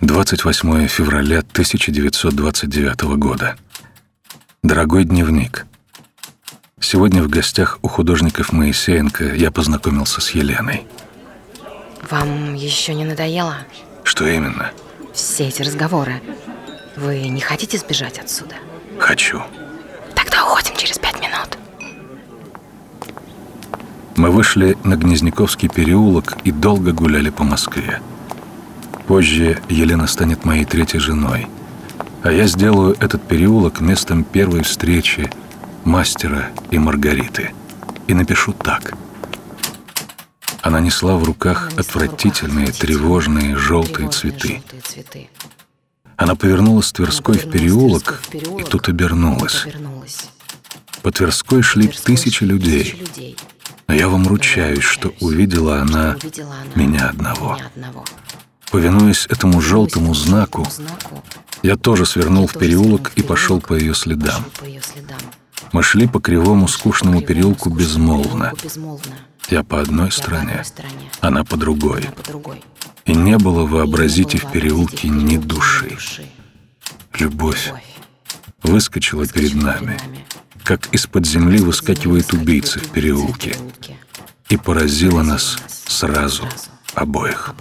28 февраля 1929 года. Дорогой дневник. Сегодня в гостях у художников Моисеенко я познакомился с Еленой. Вам еще не надоело? Что именно? Все эти разговоры. Вы не хотите сбежать отсюда? Хочу. Тогда уходим через пять минут. Мы вышли на Гнезняковский переулок и долго гуляли по Москве. Позже Елена станет моей третьей женой, а я сделаю этот переулок местом первой встречи мастера и Маргариты. И напишу так. Она несла в руках отвратительные, тревожные, желтые цветы. Она повернула с Тверской в переулок и тут обернулась. По Тверской шли тысячи людей. Но я вам ручаюсь, что увидела она меня одного. Повинуясь этому желтому знаку, я тоже свернул в переулок и пошел по ее следам. Мы шли по кривому скучному переулку безмолвно. Я по одной стороне, она по другой. И не было, вообразите, в переулке ни души. Любовь выскочила перед нами, как из-под земли выскакивает убийца в переулке, и поразила нас сразу обоих.